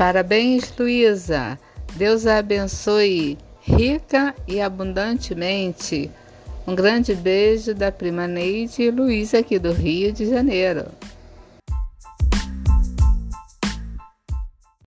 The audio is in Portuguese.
Parabéns, Luísa. Deus a abençoe rica e abundantemente. Um grande beijo da prima Neide e Luísa aqui do Rio de Janeiro.